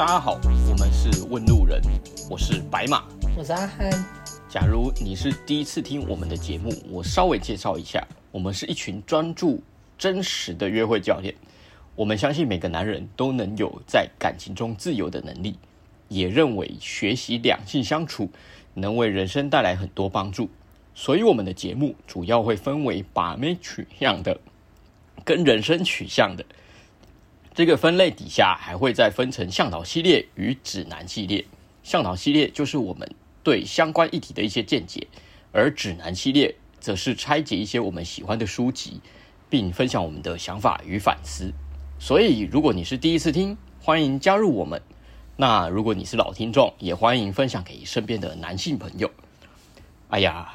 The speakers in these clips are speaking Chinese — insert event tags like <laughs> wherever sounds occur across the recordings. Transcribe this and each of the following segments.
大家好，我们是问路人，我是白马，我是阿汉。假如你是第一次听我们的节目，我稍微介绍一下，我们是一群专注真实的约会教练。我们相信每个男人都能有在感情中自由的能力，也认为学习两性相处能为人生带来很多帮助。所以我们的节目主要会分为把妹取向的跟人生取向的。这个分类底下还会再分成向导系列与指南系列。向导系列就是我们对相关议题的一些见解，而指南系列则是拆解一些我们喜欢的书籍，并分享我们的想法与反思。所以，如果你是第一次听，欢迎加入我们；那如果你是老听众，也欢迎分享给身边的男性朋友。哎呀，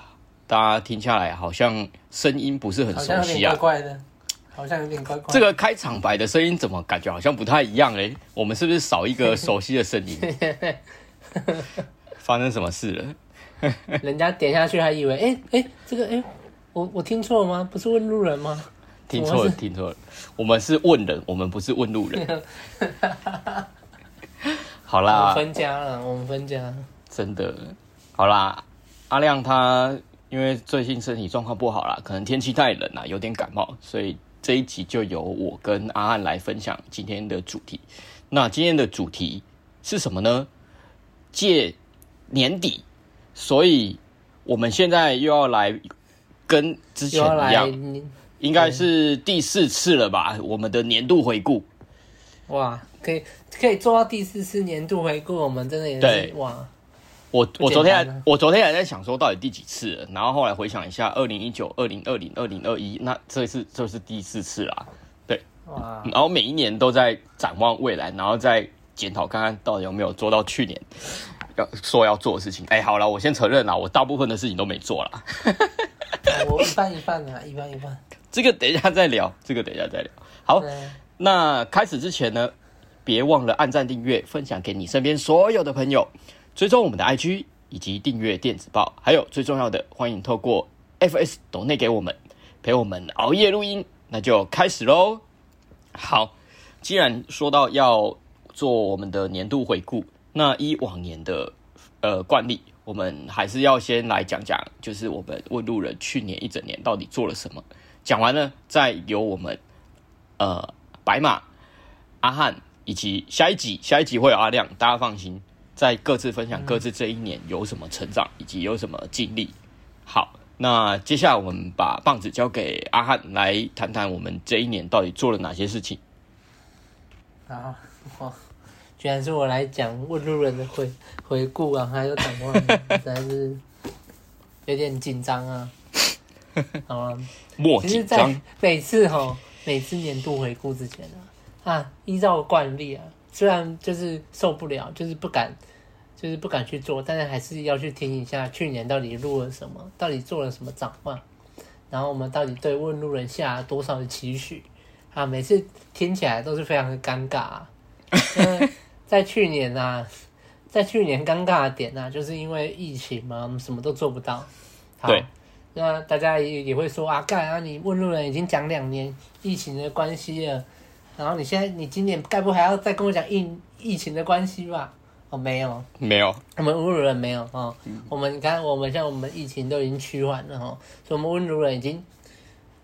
大家听下来好像声音不是很熟悉啊，好像有点怪怪。这个开场白的声音怎么感觉好像不太一样嘞？我们是不是少一个熟悉的声音？<laughs> 发生什么事了？人家点下去还以为，哎哎，这个哎，我我听错了吗？不是问路人吗？听错了，听错了。我们是问人，我们不是问路人。<laughs> 好啦，分家了，我们分家。真的，好啦，阿亮他因为最近身体状况不好啦，可能天气太冷啦，有点感冒，所以。这一集就由我跟阿汉来分享今天的主题。那今天的主题是什么呢？借年底，所以我们现在又要来跟之前一样，应该是第四次了吧？我们的年度回顾。哇，可以可以做到第四次年度回顾，我们真的也是哇。我我昨天还我昨天还在想说到底第几次了，然后后来回想一下，二零一九、二零二零、二零二一，那这次就是第四次啦，对，哇，然后每一年都在展望未来，然后再检讨看看到底有没有做到去年要说要做的事情。哎，好了，我先承认啦，我大部分的事情都没做啦。我一半一半啊，一半一半。<laughs> 这个等一下再聊，这个等一下再聊。好，那开始之前呢，别忘了按赞、订阅、分享给你身边所有的朋友。追踪我们的 IG 以及订阅电子报，还有最重要的，欢迎透过 FS 抖内给我们陪我们熬夜录音，那就开始喽。好，既然说到要做我们的年度回顾，那依往年的呃惯例，我们还是要先来讲讲，就是我们问路人去年一整年到底做了什么。讲完了，再由我们呃白马、阿汉以及下一集，下一集会有阿亮，大家放心。再各自分享各自这一年有什么成长，以及有什么经历。好，那接下来我们把棒子交给阿汉来谈谈我们这一年到底做了哪些事情。啊，哇，居然是我来讲问路人的回回顾啊，还有展望，实在是有点紧张啊。<laughs> 好啊，莫紧张。每次哈，每次年度回顾之前啊，啊，依照惯例啊。虽然就是受不了，就是不敢，就是不敢去做，但是还是要去听一下去年到底录了什么，到底做了什么展望，然后我们到底对问路人下了多少的期许啊？每次听起来都是非常的尴尬啊。<laughs> 在去年啊，在去年尴尬的点啊，就是因为疫情嘛，我们什么都做不到。好，对。那大家也也会说啊，干啊，你问路人已经讲两年疫情的关系了。然后你现在，你今年该不还要再跟我讲疫疫情的关系吧？哦，没有，没有，我们问路人没有哦。嗯、我们看，我们像我们疫情都已经趋缓了哈，所以我们问路人已经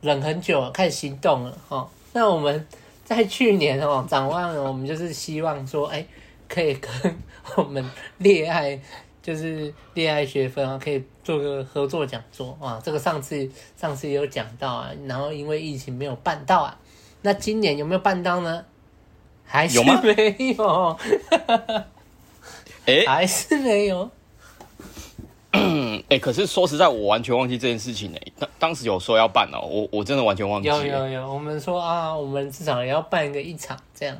忍很久了，开始行动了哈。那我们在去年哦，展望了，我们就是希望说，哎，可以跟我们恋爱，就是恋爱学分啊，可以做个合作讲座啊。这个上次上次也有讲到啊，然后因为疫情没有办到啊。那今年有没有办到呢？还是没有？哎，还是没有。<laughs> 哎、欸，<coughs> 可是说实在，我完全忘记这件事情呢。当当时有说要办哦，我我真的完全忘记。有有有，我们说啊，我们至少也要办一个一场这样。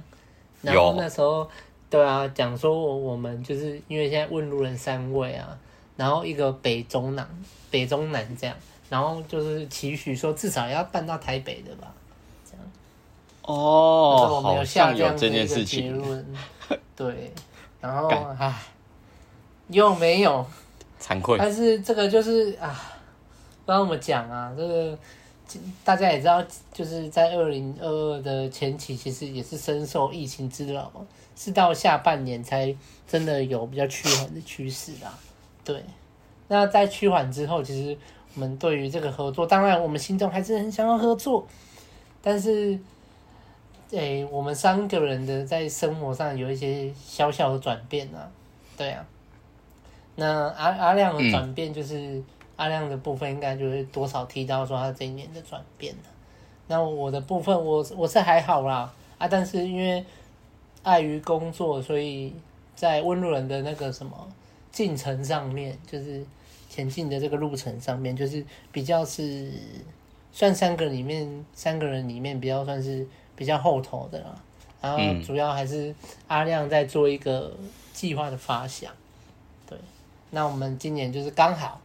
然后那时候，对啊，讲说我们就是因为现在问路人三位啊，然后一个北中南，北中南这样，然后就是期许说至少要办到台北的吧。哦，我们有下这件事情。对，然后 <laughs> 唉，又没有，惭愧。但是这个就是啊，不知道怎么讲啊，这个大家也知道，就是在二零二二的前期，其实也是深受疫情之扰，是到下半年才真的有比较趋缓的趋势啦。对，那在趋缓之后，其实我们对于这个合作，当然我们心中还是很想要合作，但是，诶、我们三个人的在生活上有一些小小的转变啊。对啊，那阿阿亮的转变就是。阿亮的部分应该就是多少提到说他这一年的转变。那我的部分我我是还好啦啊，但是因为碍于工作，所以在温路人的那个什么进程上面，就是前进的这个路程上面，就是比较是算三个里面三个人里面比较算是比较后头的啦。然后主要还是阿亮在做一个计划的发想。对，那我们今年就是刚好。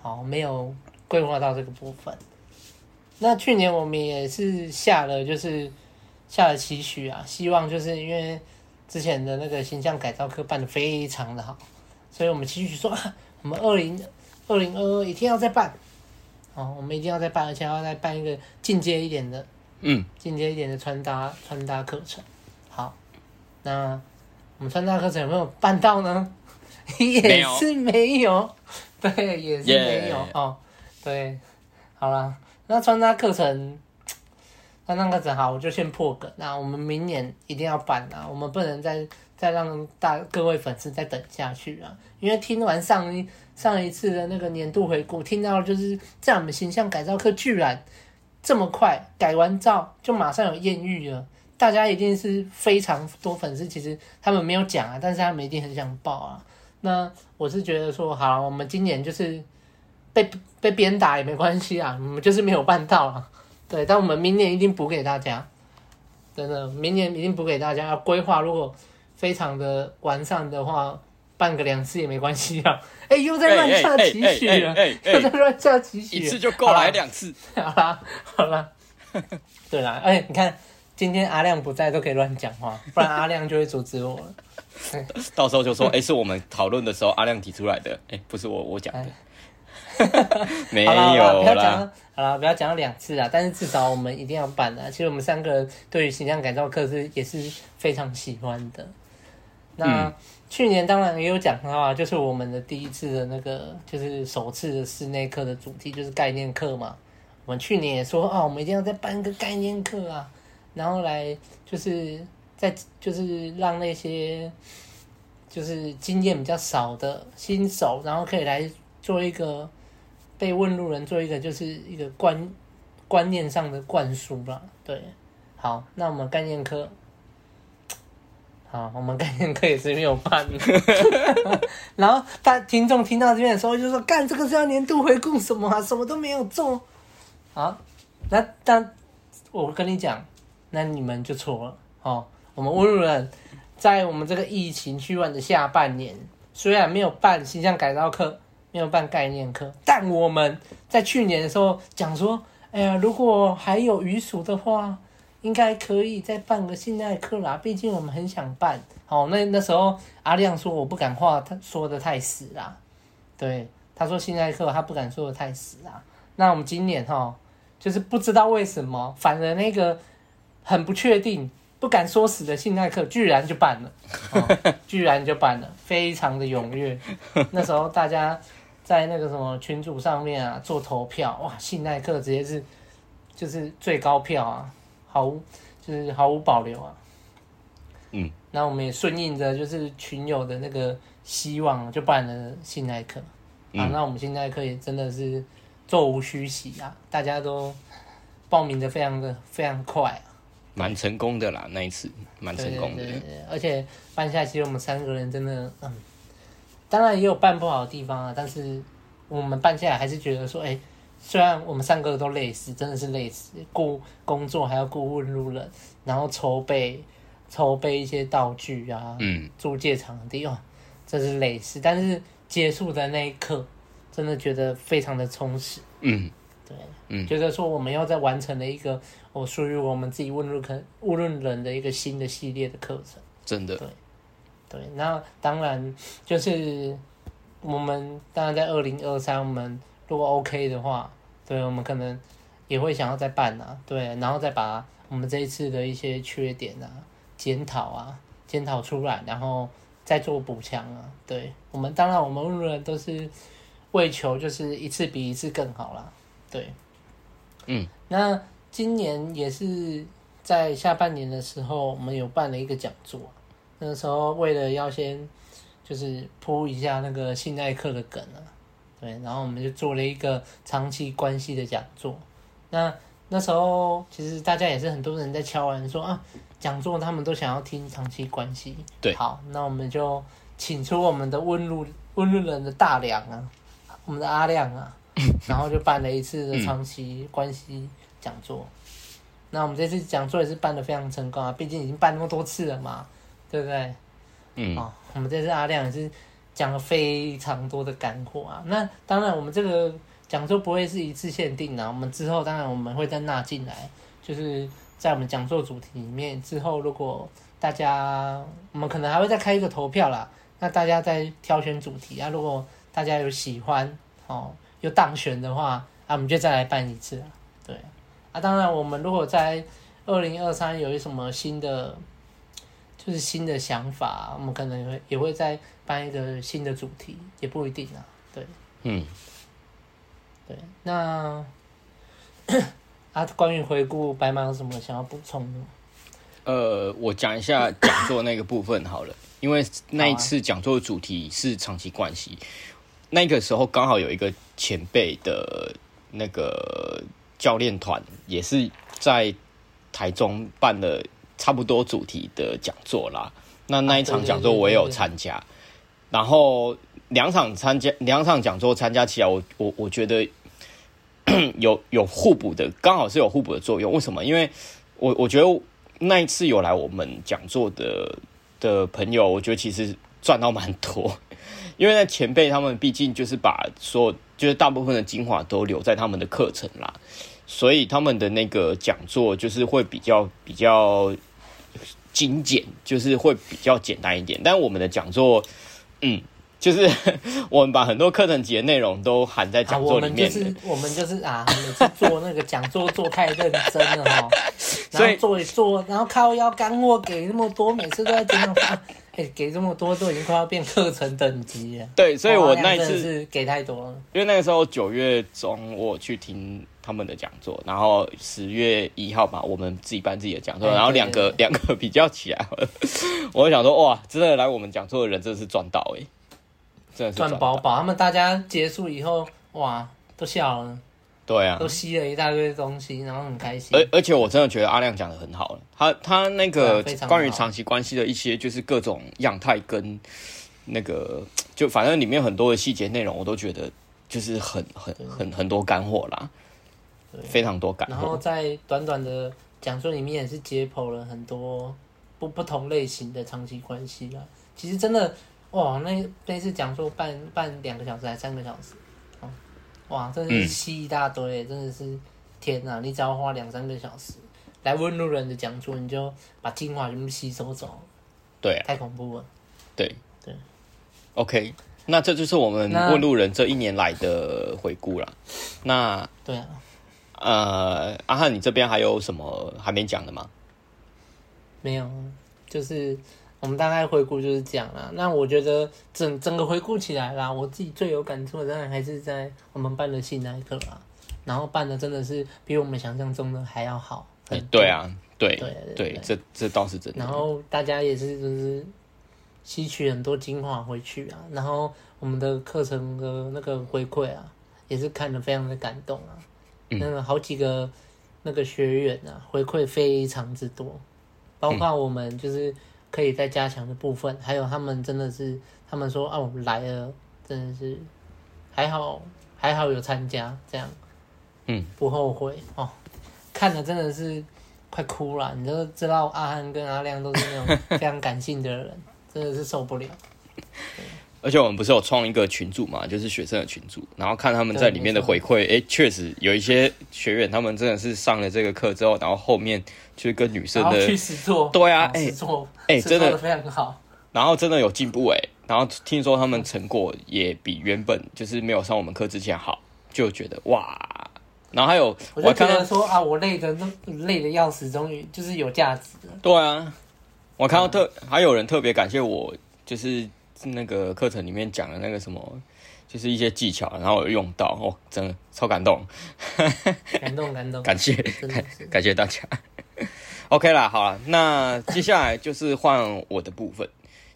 好，没有规划到这个部分。那去年我们也是下了，就是下了期许啊，希望就是因为之前的那个形象改造课办的非常的好，所以我们期许说，啊，我们二零二零二二一定要再办。哦，我们一定要再办，而且要再办一个进阶一点的，嗯，进阶一点的穿搭穿搭课程。好，那我们穿搭课程有没有办到呢？<laughs> 也是没有。<laughs> 对，也是没有.哦。对，好了，那穿搭课程，那那个正好，我就先破梗。那我们明年一定要办啊，我们不能再再让大各位粉丝再等下去啊。因为听完上一上一次的那个年度回顾，听到就是在我们形象改造课居然这么快改完照就马上有艳遇了，大家一定是非常多粉丝，其实他们没有讲啊，但是他们一定很想报啊。那我是觉得说，好，我们今年就是被被鞭打也没关系啊，我们就是没有办到啊。对，但我们明年一定补给大家，真的，明年一定补给大家。要规划，如果非常的完善的话，办个两次也没关系啊。<laughs> 哎、欸，又在乱下期许了，又在乱下期许，一次就够来两次。<laughs> 好啦，好啦，<laughs> 对啦，哎、欸，你看今天阿亮不在，都可以乱讲话，不然阿亮就会阻止我了。到时候就说，哎、欸，是我们讨论的时候阿亮提出来的，哎、欸，不是我我讲的，唉没有啦。不要讲，好了，不要讲了两次啊！但是至少我们一定要办啊。其实我们三个人对于形象改造课是也是非常喜欢的。那、嗯、去年当然也有讲到啊，就是我们的第一次的那个，就是首次的室内课的主题就是概念课嘛。我们去年也说啊，我们一定要再办一个概念课啊，然后来就是。在就是让那些就是经验比较少的新手，然后可以来做一个被问路人做一个就是一个观观念上的灌输吧。对，好，那我们概念课，好，我们概念课也是没有办。<laughs> 然后他听众听到这边的时候就说：“干，这个是要年度回顾什么啊？什么都没有做。”好，那但我跟你讲，那你们就错了，哦。我们温路人，在我们这个疫情趋缓的下半年，虽然没有办形象改造课，没有办概念课，但我们在去年的时候讲说，哎呀，如果还有余暑的话，应该可以再办个信赖课啦。毕竟我们很想办。好，那那时候阿亮说我不敢话，他说的太死啦。对，他说信赖课他不敢说的太死啦。那我们今年哈，就是不知道为什么，反而那个很不确定。不敢说死的信赖课居然就办了，哦，<laughs> 居然就办了，非常的踊跃。那时候大家在那个什么群组上面啊做投票，哇，信赖课直接是就是最高票啊，毫无就是毫无保留啊。嗯，那我们也顺应着就是群友的那个希望，就办了信赖课。啊，那我们信赖课也真的是座无虚席啊，大家都报名的非常的非常快啊。蛮成功的啦，那一次蛮成功的。而且办下来，其实我们三个人真的，嗯，当然也有办不好的地方啊。但是我们办下来还是觉得说，哎、欸，虽然我们三个都累死，真的是累死，顾工作还要顾问路人，然后筹备筹备一些道具啊，嗯，租借场地哦，真是累死。但是结束的那一刻，真的觉得非常的充实。嗯，对，嗯，觉得说我们要在完成了一个。我属于我们自己问路课问路人的一个新的系列的课程，真的，对，对，那当然就是我们当然在二零二三，我们如果 OK 的话，对，我们可能也会想要再办啊，对，然后再把我们这一次的一些缺点啊检讨啊检讨出来，然后再做补强啊。对，我们当然我们问路人都是为求就是一次比一次更好啦。对，嗯，那今年也是在下半年的时候，我们有办了一个讲座，那个时候为了要先就是铺一下那个性爱课的梗啊，对，然后我们就做了一个长期关系的讲座。那那时候其实大家也是很多人在敲碗说啊，讲座他们都想要听长期关系。对，好，那我们就请出我们的温路温路人的大梁啊，我们的阿亮啊，<laughs> 然后就办了一次的长期关系讲座。嗯、那我们这次讲座也是办的非常成功啊，毕竟已经办那么多次了嘛，对不对？嗯。哦，我们这次阿亮也是讲了非常多的干货啊。那当然，我们这个。讲座不会是一次限定的，我们之后当然我们会再纳进来，就是在我们讲座主题里面。之后如果大家，我们可能还会再开一个投票啦，那大家再挑选主题啊。如果大家有喜欢哦，有当选的话，啊，我们就再来办一次啊。对，啊，当然我们如果在二零二三有一什么新的，就是新的想法，我们可能也会也会在办一个新的主题，也不一定啊。对，嗯。对，那 <coughs> 啊，关于回顾白马有什么想要补充的？呃，我讲一下讲座那个部分好了，因为那一次讲座的主题是长期关系，啊、那个时候刚好有一个前辈的那个教练团也是在台中办了差不多主题的讲座啦。那那一场讲座我也有参加，然后。两场参加，两场讲座参加起来，我我我觉得 <coughs> 有有互补的，刚好是有互补的作用。为什么？因为我我觉得那一次有来我们讲座的的朋友，我觉得其实赚到蛮多。<laughs> 因为那前辈他们毕竟就是把说，就是大部分的精华都留在他们的课程啦，所以他们的那个讲座就是会比较比较精简，就是会比较简单一点。但我们的讲座，嗯。就是 <laughs> 我们把很多课程级的内容都含在讲座里面。我们就是我们就是啊，每次做那个讲座做太认真了哦，<laughs> 然后做一做，然后靠腰干货给那么多，每次都在讲话，哎，给这么多都已经快要变课程等级了。对，所以我那一次是给太多了。因为那个时候九月中我去听他们的讲座，然后十月一号吧，我们自己办自己的讲座，然后两个两个比较起来，我就想说哇，真的来我们讲座的人真的是赚到哎。赚饱饱，他们大家结束以后，哇，都笑了，对啊，都吸了一大堆东西，然后很开心。而而且我真的觉得阿亮讲的很好，他他那个关于长期关系的一些，就是各种样态跟那个，就反正里面很多的细节内容，我都觉得就是很很很很多干货啦，非常多干货。然后在短短的讲座里面，也是解剖了很多不不同类型的长期关系啦。其实真的。哇，那那次讲座半半两个小时还三个小时，哦，哇，真的是吸一大堆，嗯、真的是天哪！你只要花两三个小时来问路人的讲座，你就把精华全部吸收走。对、啊，太恐怖了。对对，OK，那这就是我们问路人这一年来的回顾了。那对啊，呃，阿汉，你这边还有什么还没讲的吗？没有，就是。我们大概回顾就是这样啦。那我觉得整整个回顾起来啦，我自己最有感触的当然还是在我们办的戏那一刻啦。然后办的真的是比我们想象中的还要好。对啊，对对对，对，这这倒是真的。然后大家也是就是吸取很多精华回去啊。然后我们的课程的那个回馈啊，也是看得非常的感动啊。那个好几个那个学员啊，回馈非常之多，包括我们就是。可以再加强的部分，还有他们真的是，他们说啊，我们来了，真的是还好，还好有参加，这样，嗯，不后悔哦。看了真的是快哭了，你都知道阿汉跟阿亮都是那种非常感性的人，真的是受不了。而且我们不是有创一个群组嘛，就是学生的群组，然后看他们在里面的回馈，哎，确实有一些学员，他们真的是上了这个课之后，然后后面就是跟女生的去实做，对啊，哎，哎，真的非常好，然后真的有进步哎，然后听说他们成果也比原本就是没有上我们课之前好，就觉得哇，然后还有，我就觉得说啊，我累的都累的要死，终于就是有价值了。对啊，我看到特、嗯、还有人特别感谢我，就是那个课程里面讲的那个什么，就是一些技巧，然后有用到哦，真的超 <laughs> 感动，感动感动，感谢感感谢大家。OK 啦，好了，那接下来就是换我的部分，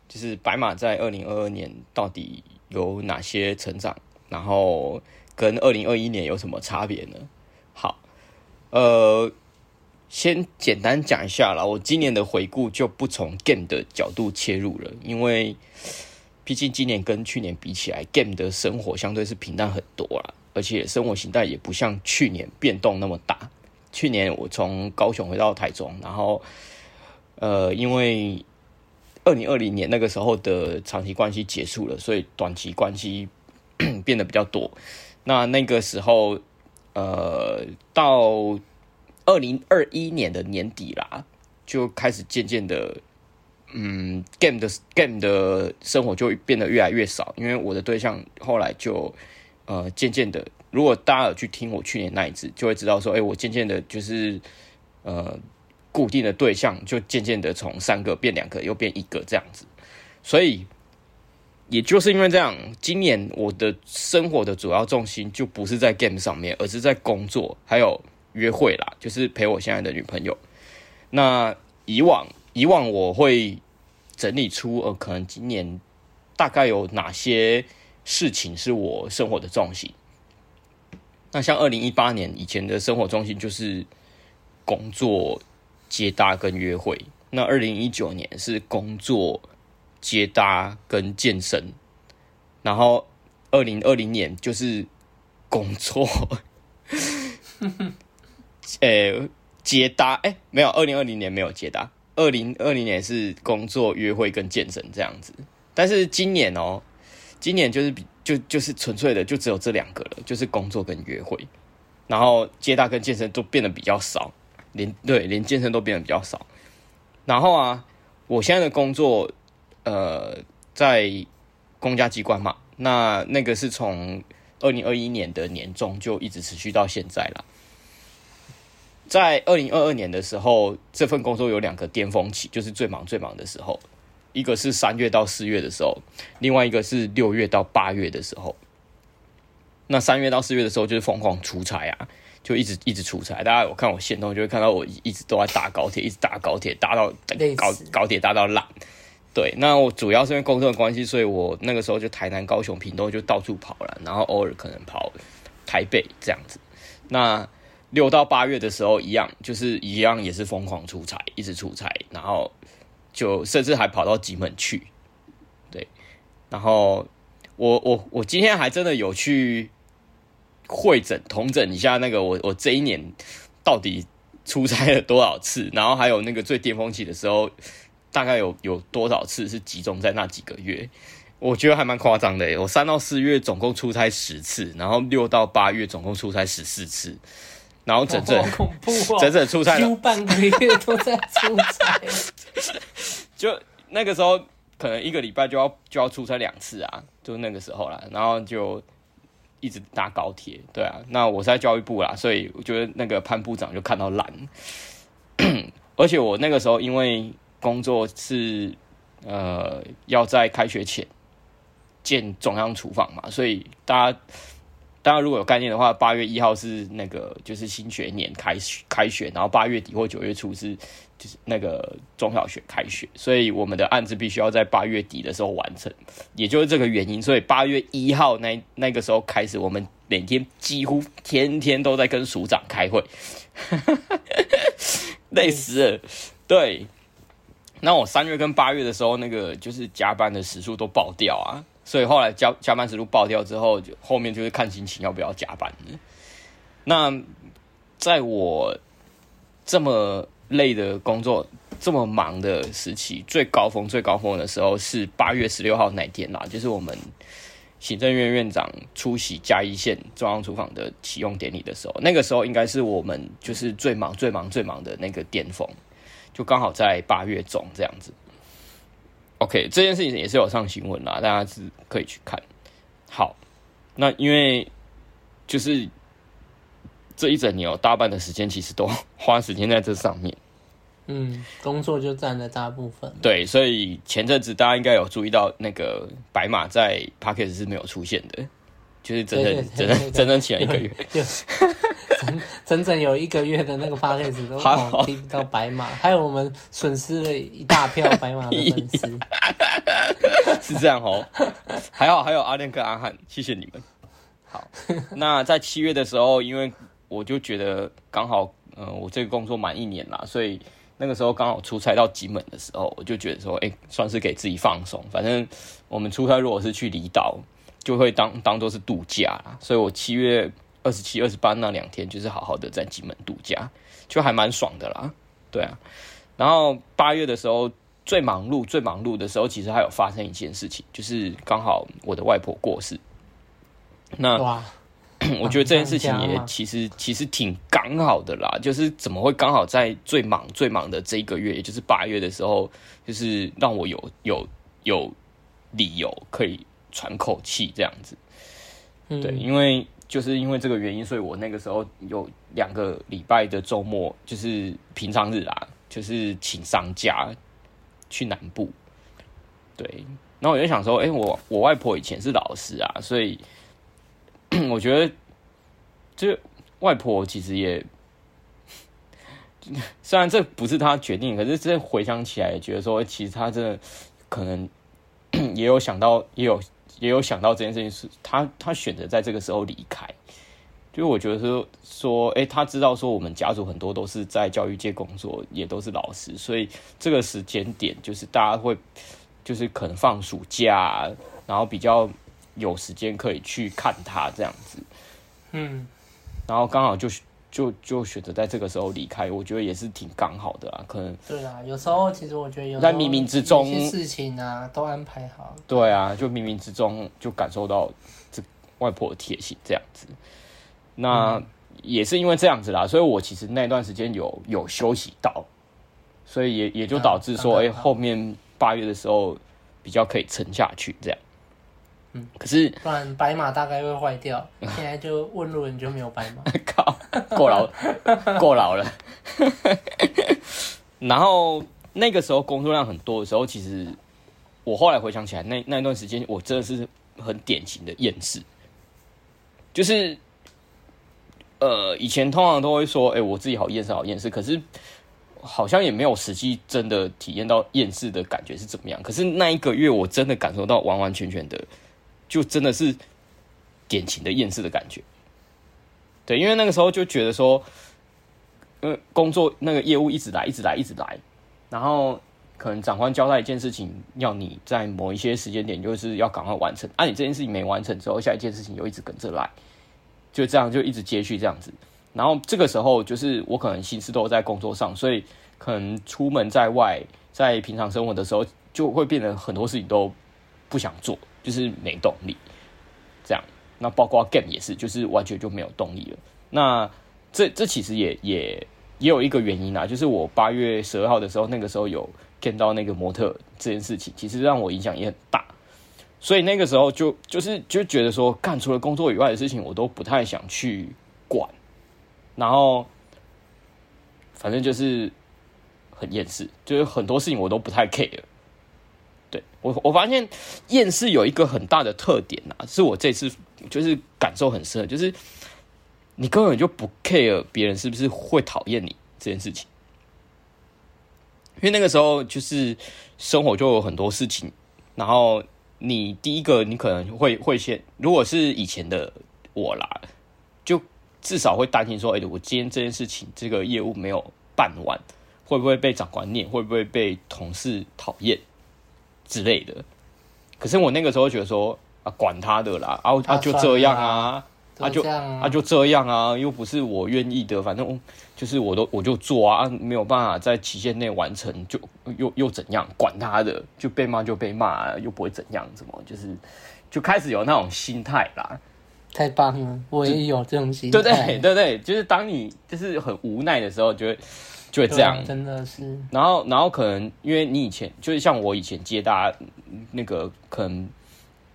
就是白马在二零二二年到底有哪些成长，然后跟二零二一年有什么差别呢？好，呃，先简单讲一下啦，我今年的回顾就不从 Game 的角度切入了，因为毕竟今年跟去年比起来，Game 的生活相对是平淡很多啦，而且生活形态也不像去年变动那么大。去年我从高雄回到台中，然后，呃，因为二零二零年那个时候的长期关系结束了，所以短期关系变得比较多。那那个时候，呃，到二零二一年的年底啦，就开始渐渐的，嗯，game 的 game 的生活就变得越来越少，因为我的对象后来就，呃，渐渐的。如果大家有去听我去年那一次，就会知道说，哎、我渐渐的，就是呃，固定的对象就渐渐的从三个变两个，又变一个这样子。所以，也就是因为这样，今年我的生活的主要重心就不是在 game 上面，而是在工作，还有约会啦，就是陪我现在的女朋友。那以往以往我会整理出，呃，可能今年大概有哪些事情是我生活的重心。那像二零一八年以前的生活中心就是工作、接搭跟约会。那二零一九年是工作、接搭跟健身。然后二零二零年就是工作，<laughs> 呃，接搭。哎，没有，二零二零年没有接搭。二零二零年是工作、约会跟健身这样子。但是今年哦，今年就是比。就就是纯粹的，就只有这两个了，就是工作跟约会，然后接大跟健身都变得比较少，连对连健身都变得比较少。然后啊，我现在的工作，呃，在公家机关嘛，那那个是从二零二一年的年中就一直持续到现在了。在二零二二年的时候，这份工作有两个巅峰期，就是最忙最忙的时候。一个是三月到四月的时候，另外一个是六月到八月的时候。那三月到四月的时候就是疯狂出差啊，就一直一直出差。大家有看我线动，就会看到我一直都在搭高铁，一直搭高铁，搭到高高铁搭到烂。对，那我主要是因为工作的关系，所以我那个时候就台南、高雄、屏东就到处跑了，然后偶尔可能跑台北这样子。那六到八月的时候一样，就是一样也是疯狂出差，一直出差，然后。就甚至还跑到吉门去，对，然后我我我今天还真的有去会诊同整一下那个我我这一年到底出差了多少次，然后还有那个最巅峰期的时候，大概有有多少次是集中在那几个月，我觉得还蛮夸张的，我三到四月总共出差十次，然后六到八月总共出差十四次。然后整整、哦哦、<laughs> 整整出差了，半个月都在出差，<laughs> 就那个时候可能一个礼拜就要就要出差两次啊，就那个时候啦，然后就一直搭高铁，对啊，那我是在教育部啦，所以我觉得那个潘部长就看到懒，<clears throat> 而且我那个时候因为工作是呃要在开学前建中央厨房嘛，所以大家。大家如果有概念的话，八月一号是那个就是新学年开学开学，然后八月底或九月初是就是那个中小学开学，所以我们的案子必须要在八月底的时候完成，也就是这个原因，所以八月一号那那个时候开始，我们每天几乎天天都在跟署长开会，<laughs> 累死了。对，那我三月跟八月的时候，那个就是加班的时数都爆掉啊。所以后来加加班时数爆掉之后，就后面就是看心情要不要加班。那在我这么累的工作、这么忙的时期，最高峰、最高峰的时候是八月十六号那天啦，就是我们行政院院长出席嘉义县中央厨房的启用典礼的时候，那个时候应该是我们就是最忙、最忙、最忙的那个巅峰，就刚好在八月中这样子。OK，这件事情也是有上新闻啦，大家是可以去看。好，那因为就是这一整年有大半的时间其实都花时间在这上面。嗯，工作就占了大部分。对，所以前阵子大家应该有注意到，那个白马在 Podcast 是没有出现的，就是整整整整整整起来一个月，就整 <laughs> 整整有一个月的那个 Podcast 都好听不到白马，还有我们损失了一大票白马的 <laughs> 粉丝，<laughs> 是这样哦。还好还有阿亮跟阿汉，谢谢你们。好，那在七月的时候，因为我就觉得刚好，嗯、呃，我这个工作满一年啦，所以。那个时候刚好出差到吉门的时候，我就觉得说，哎、欸，算是给自己放松。反正我们出差如果是去离岛，就会当当做是度假啦。所以我七月二十七、二十八那两天，就是好好的在金门度假，就还蛮爽的啦。对啊，然后八月的时候最忙碌、最忙碌的时候，其实还有发生一件事情，就是刚好我的外婆过世。那。<clears throat> 我觉得这件事情也其实其实挺刚好的啦，就是怎么会刚好在最忙最忙的这一个月，也就是八月的时候，就是让我有有有理由可以喘口气这样子。对，因为就是因为这个原因，所以我那个时候有两个礼拜的周末，就是平常日啊，就是请丧假去南部。对，然后我就想说，哎，我我外婆以前是老师啊，所以。我觉得，这外婆其实也，<laughs> 虽然这不是她决定，可是这回想起来，觉得说，其实她真的可能 <clears throat> 也有想到，也有也有想到这件事情是，他他选择在这个时候离开。就我觉得说说，哎，他知道说我们家族很多都是在教育界工作，也都是老师，所以这个时间点就是大家会，就是可能放暑假，然后比较。有时间可以去看他这样子，嗯，然后刚好就就就选择在这个时候离开，我觉得也是挺刚好的啊。可能对啊，有时候其实我觉得有在冥冥之中，事情啊都安排好。对啊，就冥冥之中就感受到这外婆的贴心这样子。那、嗯、也是因为这样子啦，所以我其实那段时间有有休息到，所以也也就导致说，哎、欸，后面八月的时候比较可以撑下去这样。嗯，可是不然白马大概会坏掉。<laughs> 现在就问路人就没有白马，<laughs> 靠，过劳过劳了。然后那个时候工作量很多的时候，其实我后来回想起来，那那段时间我真的是很典型的厌世。就是呃，以前通常都会说，哎、欸，我自己好厌世，好厌世。可是好像也没有实际真的体验到厌世的感觉是怎么样。可是那一个月，我真的感受到完完全全的。就真的是典型的厌世的感觉，对，因为那个时候就觉得说，呃，工作那个业务一直来，一直来，一直来，然后可能长官交代一件事情，要你在某一些时间点就是要赶快完成，啊，你这件事情没完成之后，下一件事情又一直跟着来，就这样就一直接续这样子，然后这个时候就是我可能心思都在工作上，所以可能出门在外，在平常生活的时候，就会变得很多事情都不想做。就是没动力，这样。那包括 game 也是，就是完全就没有动力了。那这这其实也也也有一个原因啊，就是我八月十二号的时候，那个时候有见到那个模特这件事情，其实让我影响也很大。所以那个时候就就是就觉得说，干除了工作以外的事情，我都不太想去管。然后反正就是很厌世，就是很多事情我都不太 care。对我，我发现厌世有一个很大的特点啊，是我这次就是感受很深，就是你根本就不 care 别人是不是会讨厌你这件事情，因为那个时候就是生活就有很多事情，然后你第一个你可能会会先，如果是以前的我啦，就至少会担心说，哎，我今天这件事情这个业务没有办完，会不会被长官念，会不会被同事讨厌？之类的，可是我那个时候觉得说啊，管他的啦，啊啊就这样啊，啊就啊就这样啊，又不是我愿意的，反正就是我都我就做啊，没有办法在期限内完成，就又又怎样？管他的，就被骂就被骂，又不会怎样，怎么就是就开始有那种心态啦。太棒了，我也有这种心态。对对对对，就是当你就是很无奈的时候，就会。就会这样，真的是。然后，然后可能因为你以前就是像我以前接大家那个可能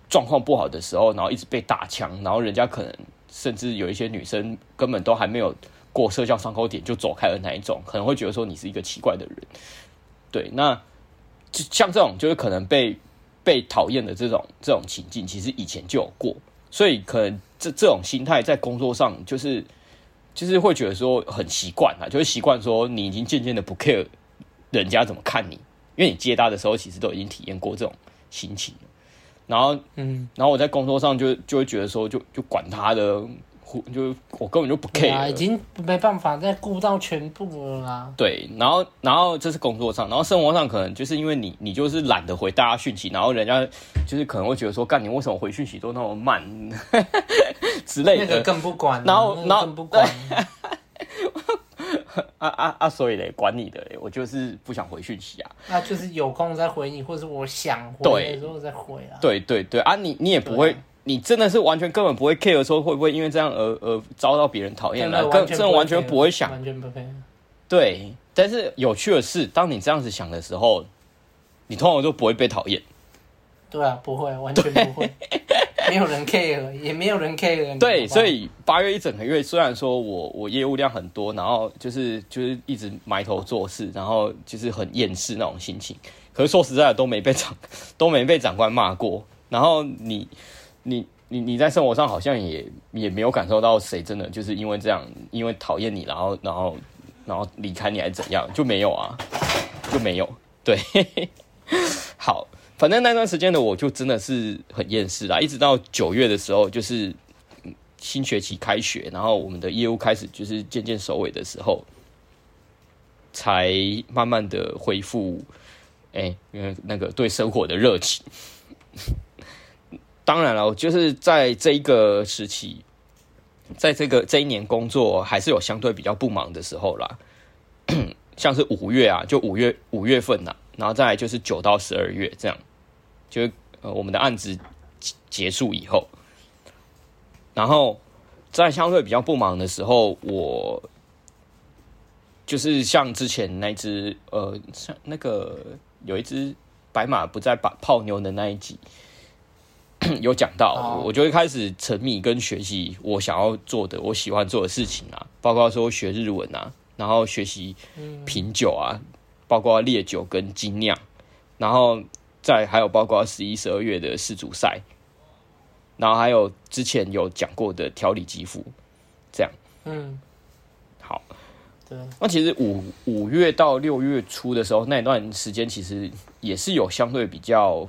状况不好的时候，然后一直被打枪，然后人家可能甚至有一些女生根本都还没有过社交伤口点就走开了那一种，可能会觉得说你是一个奇怪的人。对，那像这种就是可能被被讨厌的这种这种情境，其实以前就有过，所以可能这这种心态在工作上就是就是会觉得说很习惯啊，就会习惯说你已经渐渐的不 care 人家怎么看你，因为你接搭的时候其实都已经体验过这种心情了。然后，嗯，然后我在工作上就就会觉得说就，就就管他的，就我根本就不 care，啊，已经没办法再顾到全部了啦。对，然后，然后这是工作上，然后生活上可能就是因为你，你就是懒得回大家讯息，然后人家就是可能会觉得说，干你为什么回讯息都那么慢 <laughs> 之类的，那个更不管，然后，然后更不管。<laughs> 啊啊啊！所以嘞，管你的嘞，我就是不想回讯息啊。那就是有空再回你，或者我想回的时候再回啊。对对对啊你，你你也不会，啊、你真的是完全根本不会 care 说会不会因为这样而而遭到别人讨厌啊？真的完全不会想，完全不会。对，但是有趣的是，当你这样子想的时候，你通常都不会被讨厌。对啊，不会，完全不会。没有人 care，也没有人 care。对，所以八月一整个月，虽然说我我业务量很多，然后就是就是一直埋头做事，然后就是很厌世那种心情。可是说实在的，都没被长都没被长官骂过。然后你你你你在生活上好像也也没有感受到谁真的就是因为这样，因为讨厌你，然后然后然后离开你还是怎样，就没有啊，就没有。对，<laughs> 好。反正那段时间的我就真的是很厌世啦，一直到九月的时候，就是新学期开学，然后我们的业务开始就是渐渐收尾的时候，才慢慢的恢复，哎，因为那个对生活的热情。当然了，就是在这一个时期，在这个这一年工作还是有相对比较不忙的时候啦，<clears throat> 像是五月啊，就五月五月份呐、然后再来就是九到十二月这样。就呃，我们的案子结束以后，然后在相对比较不忙的时候，我就是像之前那只呃，像那个有一只白马不再把泡妞的那一集 <clears throat> 有讲到，我就会开始沉迷跟学习我想要做的、我喜欢做的事情啊，包括说学日文啊，然后学习品酒啊，包括烈酒跟精酿，然后。再还有包括十一、十二月的世足赛，然后还有之前有讲过的调理肌肤，这样，嗯，好，对。那其实五五月到六月初的时候，那段时间其实也是有相对比较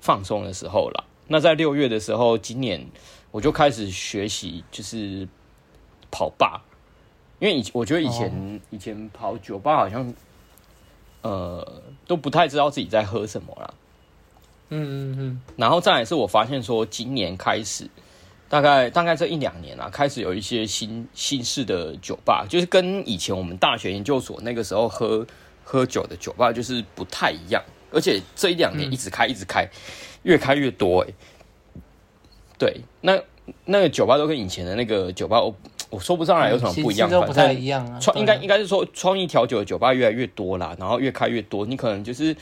放松的时候啦。那在六月的时候，今年我就开始学习，就是跑吧，因为以我觉得以前、哦、以前跑酒吧好像，呃，都不太知道自己在喝什么啦。嗯嗯嗯，然后再来是我发现说，今年开始，大概大概这一两年啊，开始有一些新新式的酒吧，就是跟以前我们大学研究所那个时候喝喝酒的酒吧就是不太一样，而且这一两年一直开一直开，越开越多哎。对，那那个酒吧都跟以前的那个酒吧，我我说不上来有什么不一样，不太一样啊。创应该应该是说创意调酒的酒吧越来越多啦，然后越开越多，你可能就是。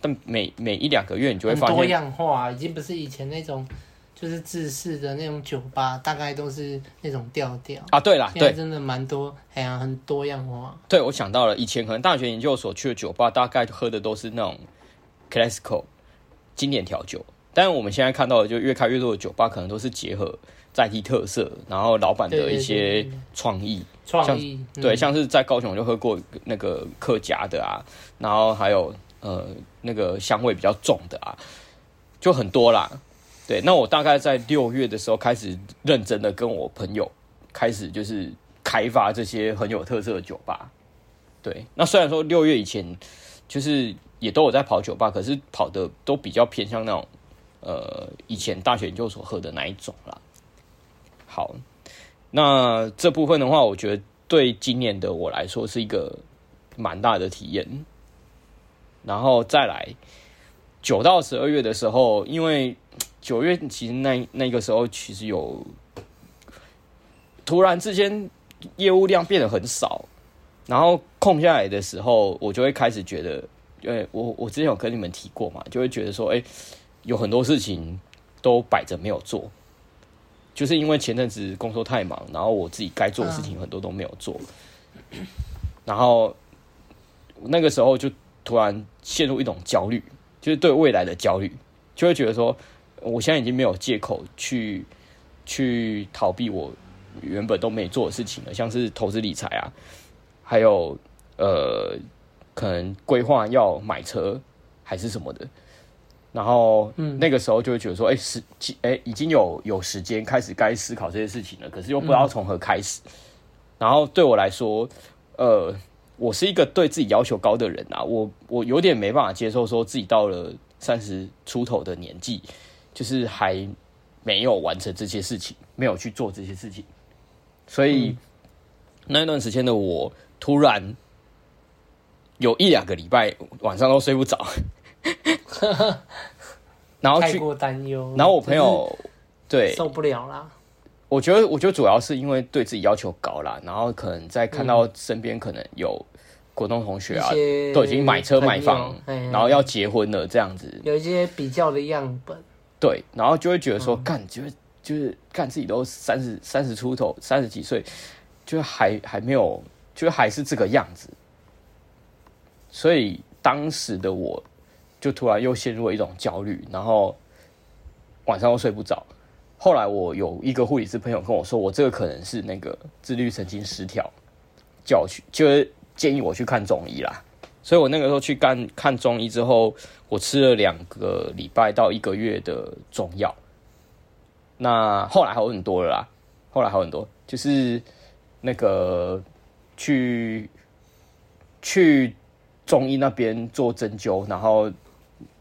但每每一两个月，你就会发现多样化，已经不是以前那种就是自式的那种酒吧，大概都是那种调调啊。对啦，对，真的蛮多，哎呀，很多样化。对，我想到了，以前可能大学研究所去的酒吧，大概喝的都是那种 classical 经典调酒，但是我们现在看到的，就越开越多的酒吧，可能都是结合在地特色，然后老板的一些创意，创意，对，像是在高雄就喝过那个客家的啊，然后还有。呃，那个香味比较重的啊，就很多啦。对，那我大概在六月的时候开始认真的跟我朋友开始就是开发这些很有特色的酒吧。对，那虽然说六月以前就是也都有在跑酒吧，可是跑的都比较偏向那种呃以前大学研究所喝的那一种啦。好，那这部分的话，我觉得对今年的我来说是一个蛮大的体验。然后再来九到十二月的时候，因为九月其实那那个时候其实有突然之间业务量变得很少，然后空下来的时候，我就会开始觉得，呃，我我之前有跟你们提过嘛，就会觉得说，哎，有很多事情都摆着没有做，就是因为前阵子工作太忙，然后我自己该做的事情很多都没有做，嗯、然后那个时候就突然陷入一种焦虑，就是对未来的焦虑，就会觉得说，我现在已经没有借口去去逃避我原本都没做的事情了，像是投资理财啊，还有呃，可能规划要买车还是什么的。然后，那个时候就会觉得说，哎、嗯，时，哎，已经有有时间开始该思考这些事情了，可是又不知道从何开始。嗯、然后对我来说，呃，我是一个对自己要求高的人啊，我我有点没办法接受说自己到了三十出头的年纪，就是还没有完成这些事情，没有去做这些事情。所以、嗯、那一段时间的我，突然有一两个礼拜晚上都睡不着。<laughs> 然后去担忧，然后我朋友对受不了啦。我觉得，我觉得主要是因为对自己要求高啦，然后可能在看到身边可能有国中同学啊，都已经买车买房，然后要结婚了这样子，有一些比较的样本。对，然后就会觉得说，干，就是就是干自己都三十三十出头，三十几岁，就还还没有，就还是这个样子。所以当时的我。就突然又陷入了一种焦虑，然后晚上又睡不着。后来我有一个护理师朋友跟我说，我这个可能是那个自律神经失调，叫我去，就是建议我去看中医啦。所以我那个时候去干看中医之后，我吃了两个礼拜到一个月的中药。那后来好很多了啦，后来好很多，就是那个去去中医那边做针灸，然后。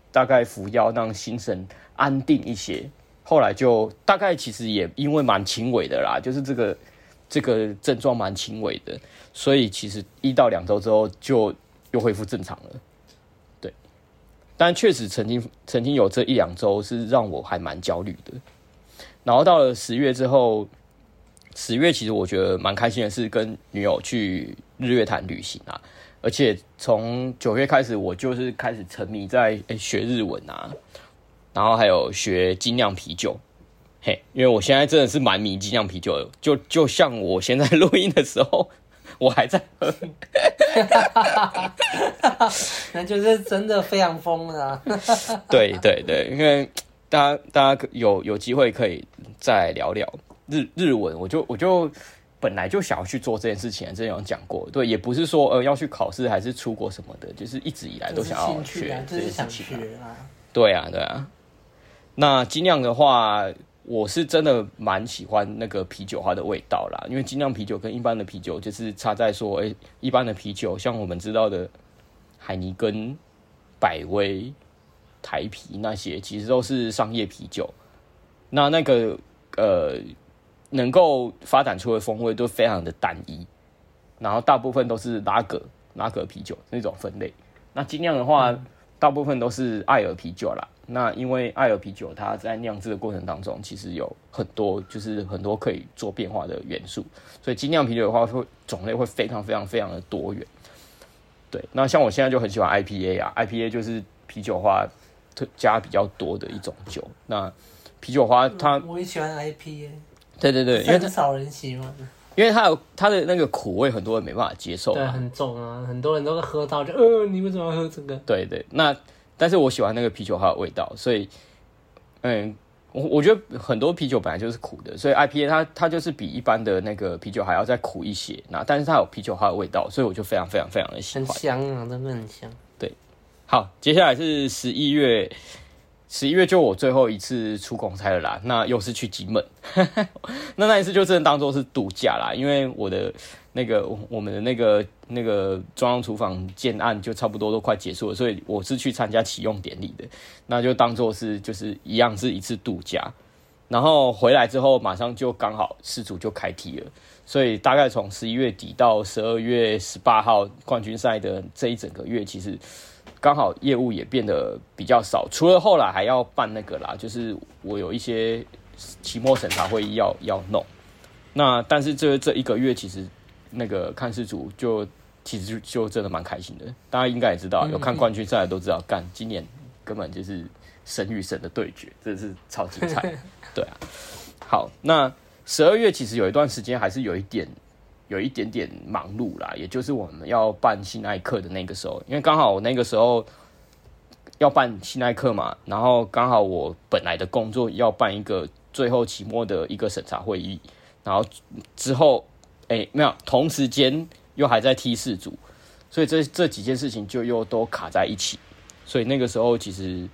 大概服药让心神安定一些，后来就大概其实也因为蛮轻微的啦，就是这个这个症状蛮轻微的，所以其实一到两周之后就又恢复正常了。对，但确实曾经曾经有这一两周是让我还蛮焦虑的。然后到了十月之后，十月其实我觉得蛮开心的是跟女友去日月潭旅行啊。而且从九月开始，我就是开始沉迷在学日文啊，然后还有学精酿啤酒，嘿，因为我现在真的是蛮迷精酿啤酒的，就就像我现在录音的时候，<laughs> 我还在喝，<laughs> 那就是真的非常疯了 <laughs> 啊！对对对，因为大家大家有有机会可以再聊聊日日文，我就我就。本来就想要去做这件事情，之前有讲过，对，也不是说呃要去考试还是出国什么的，就是一直以来都想要学这件事情啊。对啊，对啊。那精酿的话，我是真的蛮喜欢那个啤酒花的味道啦，因为精酿啤酒跟一般的啤酒就是差在说，哎，一般的啤酒像我们知道的海尼根、百威、台啤那些，其实都是商业啤酒。那那个呃。能够发展出的风味都非常的单一，然后大部分都是拉格拉格啤酒那种分类。那精酿的话，嗯、大部分都是艾尔啤酒啦。那因为艾尔啤酒它在酿制的过程当中，其实有很多就是很多可以做变化的元素，所以精酿啤酒的话会种类会非常非常非常的多元。对，那像我现在就很喜欢 IPA 啊，IPA 就是啤酒花加比较多的一种酒。那啤酒花它我也喜欢 IPA。对对对，因为很少人喜欢，因为它有它的那个苦味，很多人没办法接受。对，很重啊，很多人都是喝到就，呃，你为什么要喝这个？对对，那但是我喜欢那个啤酒花的味道，所以，嗯，我我觉得很多啤酒本来就是苦的，所以 IPA 它它就是比一般的那个啤酒还要再苦一些。那但是它有啤酒花的味道，所以我就非常非常非常的喜欢。很香啊，真的很香。对，好，接下来是十一月。十一月就我最后一次出公差了啦，那又是去金门，<laughs> 那那一次就真的当做是度假啦，因为我的那个我们的那个那个中央厨房建案就差不多都快结束了，所以我是去参加启用典礼的，那就当做是就是一样是一次度假，然后回来之后马上就刚好事主就开题了，所以大概从十一月底到十二月十八号冠军赛的这一整个月，其实。刚好业务也变得比较少，除了后来还要办那个啦，就是我有一些期末审查会议要要弄。那但是这这一个月其实那个看事组就其实就就真的蛮开心的，大家应该也知道，有看冠军赛的都知道，干今年根本就是神与神的对决，真的是超精彩。<laughs> 对啊，好，那十二月其实有一段时间还是有一点，有一点点忙碌啦，也就是我们要办新爱课的那个时候，因为刚好我那个时候要办新爱课嘛，然后刚好我本来的工作要办一个最后期末的一个审查会议，然后之后哎、没有，同时间又还在 T 四组，所以这这几件事情就又都卡在一起，所以那个时候其实。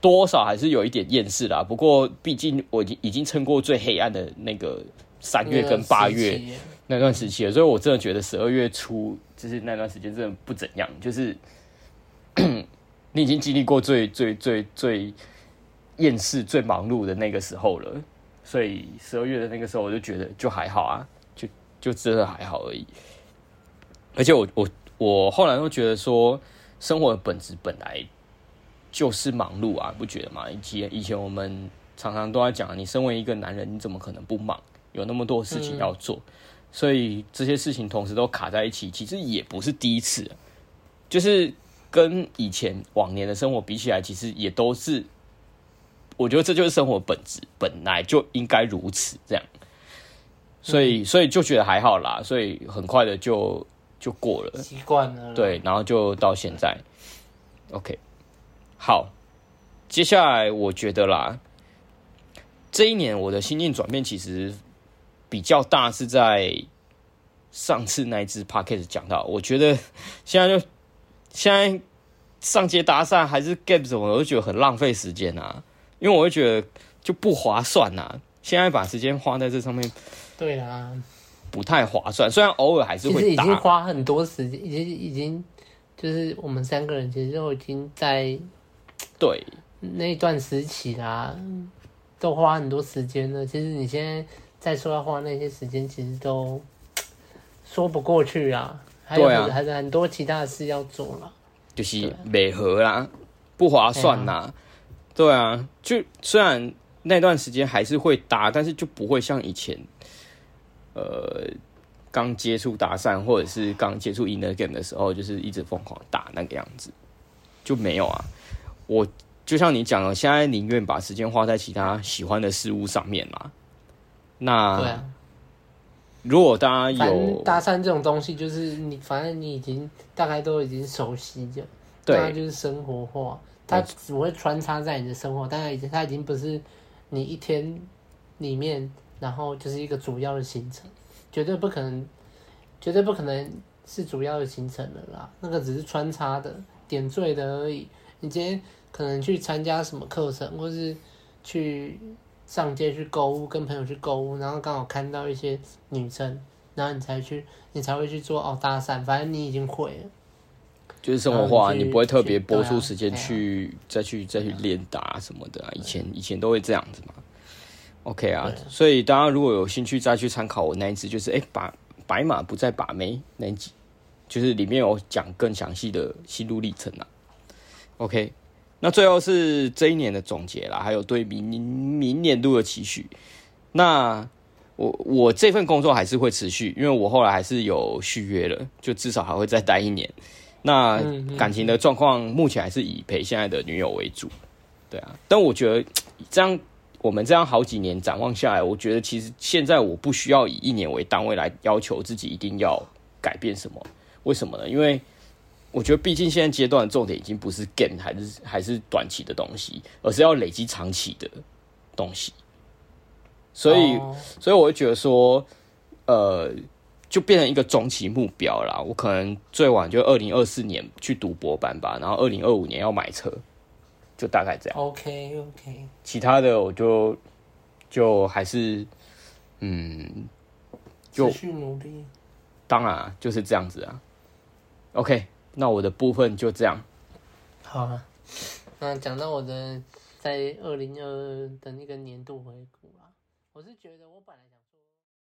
多少还是有一点厌世啦，不过毕竟我已经已经撑过最黑暗的那个三月跟八月那段时期了，所以我真的觉得十二月初就是那段时间真的不怎样，就是 <clears throat> 你已经经历过最最最最厌世、最忙碌的那个时候了，所以十二月的那个时候我就觉得就还好啊，就就真的还好而已。而且我我我后来都觉得说，生活的本质本来。就是忙碌啊，不觉得吗？以前以前我们常常都在讲，你身为一个男人，你怎么可能不忙？有那么多事情要做，嗯、所以这些事情同时都卡在一起，其实也不是第一次。就是跟以前往年的生活比起来，其实也都是，我觉得这就是生活本质，本来就应该如此这样。所以，所以就觉得还好啦，所以很快的就就过了，习惯了。对，然后就到现在，OK。好，接下来我觉得啦，这一年我的心境转变其实比较大，是在上次那一次 podcast 讲到，我觉得现在就现在上街搭讪还是 game 什么，我都觉得很浪费时间啊，因为我会觉得就不划算呐、啊。现在把时间花在这上面，对啊，不太划算。虽然偶尔还是会，其实已经花很多时间，已经已经就是我们三个人其实都已经在。对，那一段时期啦，都花很多时间了。其实你现在再说要花那些时间，其实都说不过去啊。还有还是很多其他的事要做了，就是美合啦，不划算啦。对啊，就虽然那段时间还是会打，但是就不会像以前，呃，刚接触搭讪或者是刚接触 inner game 的时候，就是一直疯狂打那个样子，就没有啊。我就像你讲了，现在宁愿把时间花在其他喜欢的事物上面嘛。那，对啊，如果大家有搭讪这种东西，就是你反正你已经大概都已经熟悉的，对，它就是生活化，它只会穿插在你的生活，但它已经它已经不是你一天里面，然后就是一个主要的行程，绝对不可能，绝对不可能是主要的行程了啦。那个只是穿插的点缀的而已。你今天。可能去参加什么课程，或是去上街去购物，跟朋友去购物，然后刚好看到一些女生，然后你才去，你才会去做哦搭讪。反正你已经会了，就是生活化，你，不会特别播出时间去、啊、再去再去练打什么的啊。以前以前都会这样子嘛。OK 啊，所以大家如果有兴趣再去参考我那一次，就是哎把白马不再把妹那一集，就是里面有讲更详细的心路历程啊。OK。那最后是这一年的总结啦，还有对明明年度的期许。那我我这份工作还是会持续，因为我后来还是有续约了，就至少还会再待一年。那感情的状况目前还是以陪现在的女友为主，对啊。但我觉得这样我们这样好几年展望下来，我觉得其实现在我不需要以一年为单位来要求自己一定要改变什么。为什么呢？因为我觉得，毕竟现在阶段的重点已经不是 gain 还是还是短期的东西，而是要累积长期的东西。所以，oh. 所以我会觉得说，呃，就变成一个中期目标啦。我可能最晚就二零二四年去读博班吧，然后二零二五年要买车，就大概这样。OK OK。其他的我就就还是嗯，就继续努力。当然啊，就是这样子啊。OK。那我的部分就这样。好啊，那讲到我的在二零二二的那个年度回顾啊，我是觉得我本来想。